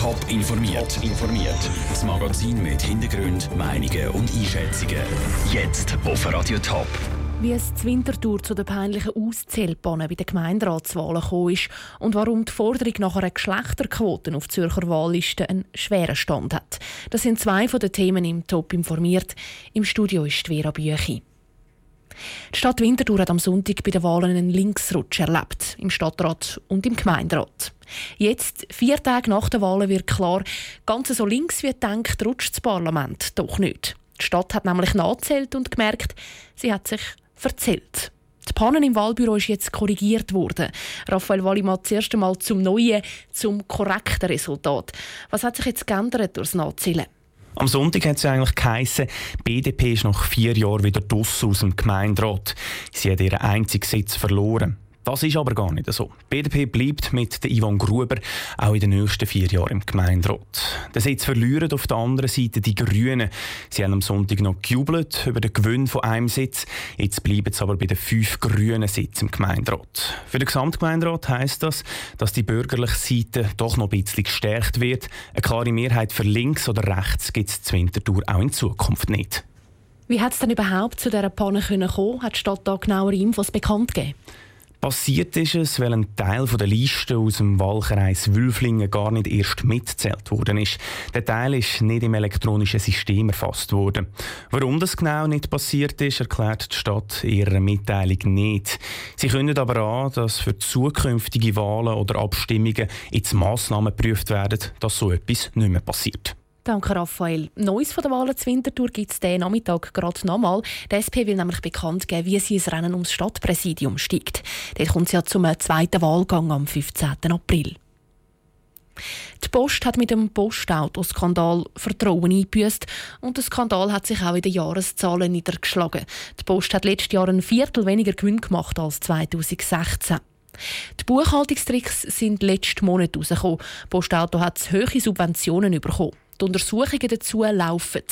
Top informiert. informiert. Das Magazin mit Hintergrund, Meinungen und Einschätzungen. Jetzt auf Radio Top. Wie es zur Wintertour zu den peinlichen Auszählbahnen bei den Gemeinderatswahlen gekommen ist und warum die Forderung nach einer Geschlechterquote auf Zürcher Wahllisten einen schweren Stand hat. Das sind zwei von den Themen im Top informiert. Im Studio ist Vera Büchi. Die Stadt Winterthur hat am Sonntag bei den Wahlen einen Linksrutsch erlebt, im Stadtrat und im Gemeinderat. Jetzt, vier Tage nach den Wahlen, wird klar, ganz so links wie denkt, rutscht das Parlament doch nicht. Die Stadt hat nämlich nachgezählt und gemerkt, sie hat sich verzählt. Die Pannen im Wahlbüro ist jetzt korrigiert worden. Raphael Wallimann das erste Mal zum neuen, zum korrekten Resultat. Was hat sich jetzt geändert durch das Nachzählen? Am Sonntag hat es eigentlich geheissen, BDP ist nach vier Jahren wieder draussen aus dem Gemeinderat. Sie hat ihren einzigen Sitz verloren. Das ist aber gar nicht so. Die BDP bleibt mit Yvonne Gruber auch in den nächsten vier Jahren im Gemeinderat. Den Sitz verlieren auf der anderen Seite die Grünen. Sie haben am Sonntag noch gejubelt über den Gewinn von einem Sitz. Jetzt bleiben sie aber bei den fünf grünen Sitzen im Gemeinderat. Für den Gesamtgemeinderat heisst das, dass die bürgerliche Seite doch noch ein bisschen gestärkt wird. Eine klare Mehrheit für links oder rechts gibt es Winterthur auch in Zukunft nicht. Wie hat es denn überhaupt zu dieser Panne kommen? Hat die Stadt da genauere Infos bekannt gegeben? Passiert ist es, weil ein Teil der Liste aus dem Wahlkreis Wülflingen gar nicht erst mitzählt worden ist. Der Teil ist nicht im elektronischen System erfasst worden. Warum das genau nicht passiert ist, erklärt die Stadt in ihrer Mitteilung nicht. Sie kündigt aber an, dass für zukünftige Wahlen oder Abstimmungen jetzt Massnahmen geprüft werden, dass so etwas nicht mehr passiert. Danke, Raphael. Neues von der Wahlen zur Winterthur gibt es diesen Nachmittag gerade nochmal. Die SP will nämlich bekannt geben, wie sie ins Rennen ums Stadtpräsidium steigt. Dort kommt es ja zum zweiten Wahlgang am 15. April. Die Post hat mit dem Postautoskandal Vertrauen eingebüßt und der Skandal hat sich auch in den Jahreszahlen niedergeschlagen. Die Post hat letztes Jahr ein Viertel weniger Gewinn gemacht als 2016. Die Buchhaltungstricks sind letzten Monat herausgekommen. Postauto hat hohe Subventionen bekommen. Die Untersuchungen dazu laufen.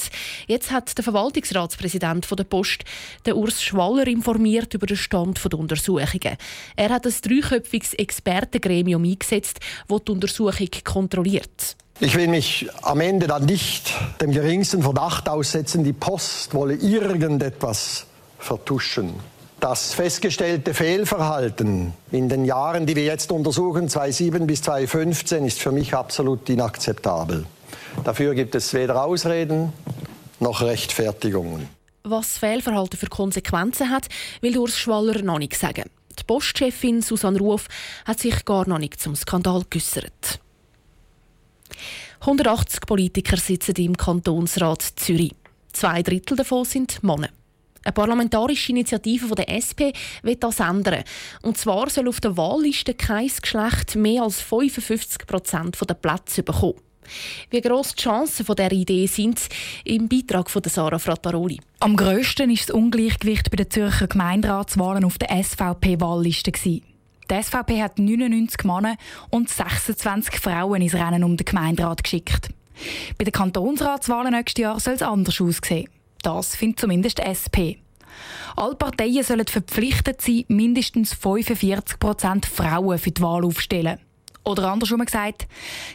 Jetzt hat der Verwaltungsratspräsident der Post, der Urs Schwaller, informiert über den Stand der Untersuchungen. Er hat ein dreiköpfiges Expertengremium eingesetzt, das die Untersuchung kontrolliert. Ich will mich am Ende dann nicht dem geringsten Verdacht aussetzen, die Post wolle irgendetwas vertuschen. Das festgestellte Fehlverhalten in den Jahren, die wir jetzt untersuchen, 2007 bis 2015, ist für mich absolut inakzeptabel. Dafür gibt es weder Ausreden noch Rechtfertigungen. Was Fehlverhalten für Konsequenzen hat, will Urs Schwaller noch nicht sagen. Die Postchefin Susanne Ruf hat sich gar noch nicht zum Skandal geäußert. 180 Politiker sitzen im Kantonsrat Zürich. Zwei Drittel davon sind Männer. Eine parlamentarische Initiative der SP wird das ändern. Und zwar soll auf der Wahlliste kein Geschlecht mehr als 55 Prozent der Plätze bekommen. Wie gross die Chancen von dieser Idee sind, im Beitrag von Sarah Frattaroli. Am grössten ist das Ungleichgewicht bei den Zürcher Gemeinderatswahlen auf der SVP-Wahlliste. Die SVP hat 99 Männer und 26 Frauen ins Rennen um den Gemeinderat geschickt. Bei den Kantonsratswahlen nächstes Jahr soll es anders aussehen. Das findet zumindest die SP. Alle Parteien sollen verpflichtet sein, mindestens 45% Frauen für die Wahl aufzustellen. Oder andersrum gesagt,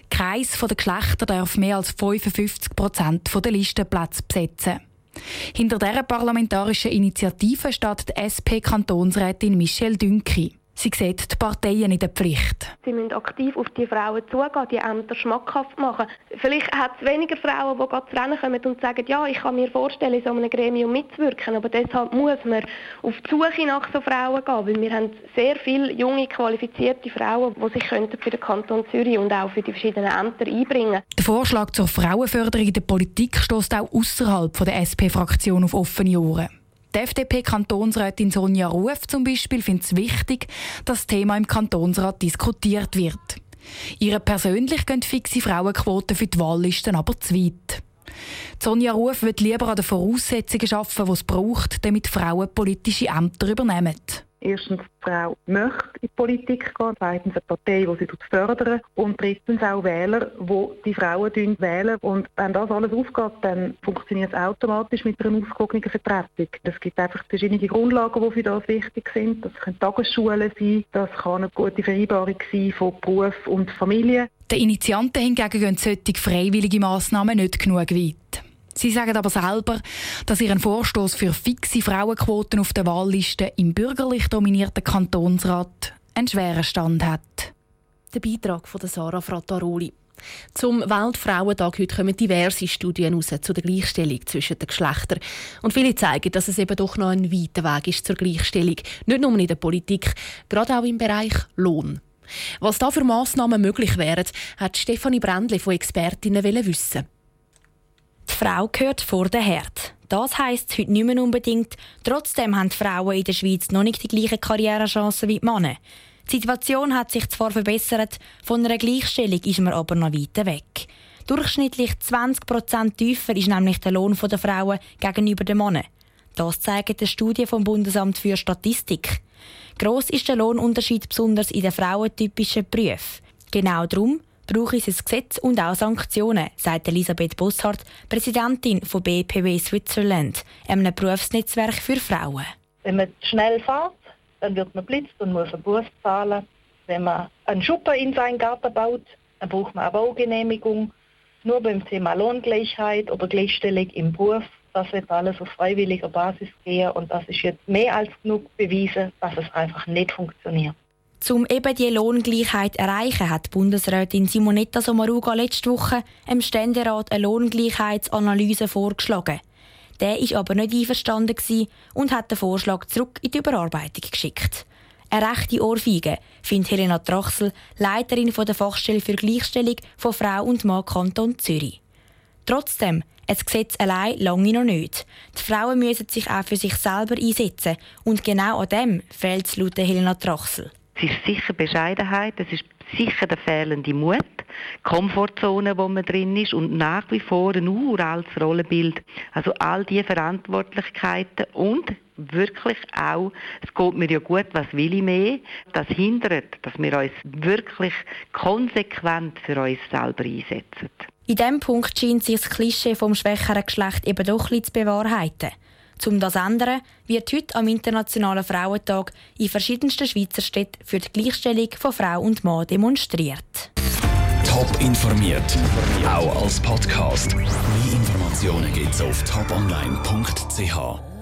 keins der Geschlechter darf mehr als 55% der Listenplätze besetzen. Hinter dieser parlamentarischen Initiative steht die SP-Kantonsrätin Michelle Dünki. Sie sieht die Parteien in der Pflicht. Sie müssen aktiv auf die Frauen zugehen, die Ämter schmackhaft machen. Vielleicht hat es weniger Frauen, die gerade zu Rennen kommen und sagen, ja, ich kann mir vorstellen, in so einem Gremium mitzuwirken. Aber deshalb muss man auf die Suche nach so Frauen gehen, weil wir haben sehr viele junge, qualifizierte Frauen, die sich für den Kanton Zürich und auch für die verschiedenen Ämter einbringen könnten. Der Vorschlag zur Frauenförderung in der Politik stößt auch außerhalb der SP-Fraktion auf offene Ohren. Die FDP-Kantonsrätin Sonja Ruf zum Beispiel findet es wichtig, dass das Thema im Kantonsrat diskutiert wird. Ihre persönlich gehen fixe Frauenquoten für die Wahllisten aber zu weit. Sonja Ruf wird lieber an den Voraussetzungen arbeiten, die es braucht, damit Frauen politische Ämter übernehmen. Erstens, die Frau möchte in die Politik gehen, zweitens eine Partei, die sie fördern und drittens auch Wähler, die die Frauen wählen. Und wenn das alles aufgeht, dann funktioniert es automatisch mit einer ausgewogenen Vertretung. Es gibt einfach verschiedene Grundlagen, die für das wichtig sind. Das können Tagesschulen sein, das kann eine gute Vereinbarung sein von Beruf und Familie. Den Initianten hingegen gehen solche freiwillige Massnahmen nicht genug weit. Sie sagen aber selber, dass ihren Vorstoß für fixe Frauenquoten auf der Wahlliste im bürgerlich dominierten Kantonsrat einen schweren Stand hat. Der Beitrag von Sarah Frattaroli. Zum Weltfrauentag heute kommen diverse Studien raus zu der Gleichstellung zwischen den Geschlechtern. Und viele zeigen, dass es eben doch noch ein weiter Weg ist zur Gleichstellung. Nicht nur in der Politik, gerade auch im Bereich Lohn. Was da für Massnahmen möglich wären, hat Stefanie Brändli von Expertinnen wissen. Die Frau gehört vor der Herd. Das heisst heute nicht mehr unbedingt. Trotzdem haben die Frauen in der Schweiz noch nicht die gleichen Karrierechancen wie die Männer. Die Situation hat sich zwar verbessert, von einer Gleichstellung ist man aber noch weit weg. Durchschnittlich 20% tiefer ist nämlich der Lohn der Frauen gegenüber den Männern. Das zeigt eine Studie vom Bundesamt für Statistik. Gross ist der Lohnunterschied besonders in den frauentypischen Berufen. Genau darum brauche es ein Gesetz und auch Sanktionen, sagt Elisabeth Bosshardt, Präsidentin von BPW Switzerland, einem Berufsnetzwerk für Frauen. Wenn man schnell fährt, dann wird man blitzt und muss einen Bus zahlen. Wenn man einen Schuppen in seinen Garten baut, dann braucht man eine Baugenehmigung. Nur beim Thema Lohngleichheit oder Gleichstellung im Beruf, das wird alles auf freiwilliger Basis gehen und das ist jetzt mehr als genug bewiesen, dass es einfach nicht funktioniert. Um eben die Lohngleichheit zu erreichen, hat Bundesrätin Simonetta Sommaruga letzte Woche im Ständerat eine Lohngleichheitsanalyse vorgeschlagen. Der ist aber nicht einverstanden und hat den Vorschlag zurück in die Überarbeitung geschickt. Eine rechte Ohrfeige findet Helena Trachsel, Leiterin der Fachstelle für Gleichstellung von Frau und Mann Kanton Zürich. Trotzdem, ein Gesetz allein lange noch nicht. Die Frauen müssen sich auch für sich selber einsetzen und genau an dem fehlt es laut Helena Trachsel. Es ist sicher Bescheidenheit, es ist sicher der fehlende Mut, Komfortzone, wo man drin ist und nach wie vor ein uraltes Rollenbild. Also all diese Verantwortlichkeiten und wirklich auch, es geht mir ja gut, was will ich mehr, das hindert, dass wir uns wirklich konsequent für uns selber einsetzen. In diesem Punkt scheint sich das Klischee vom schwächeren Geschlecht eben doch ein zu bewahrheiten. Um das zu ändern, wird heute am Internationalen Frauentag in verschiedensten Schweizer Städten für die Gleichstellung von Frau und Mann demonstriert. Top informiert, auch als Podcast. Mehr Informationen gibt es auf toponline.ch.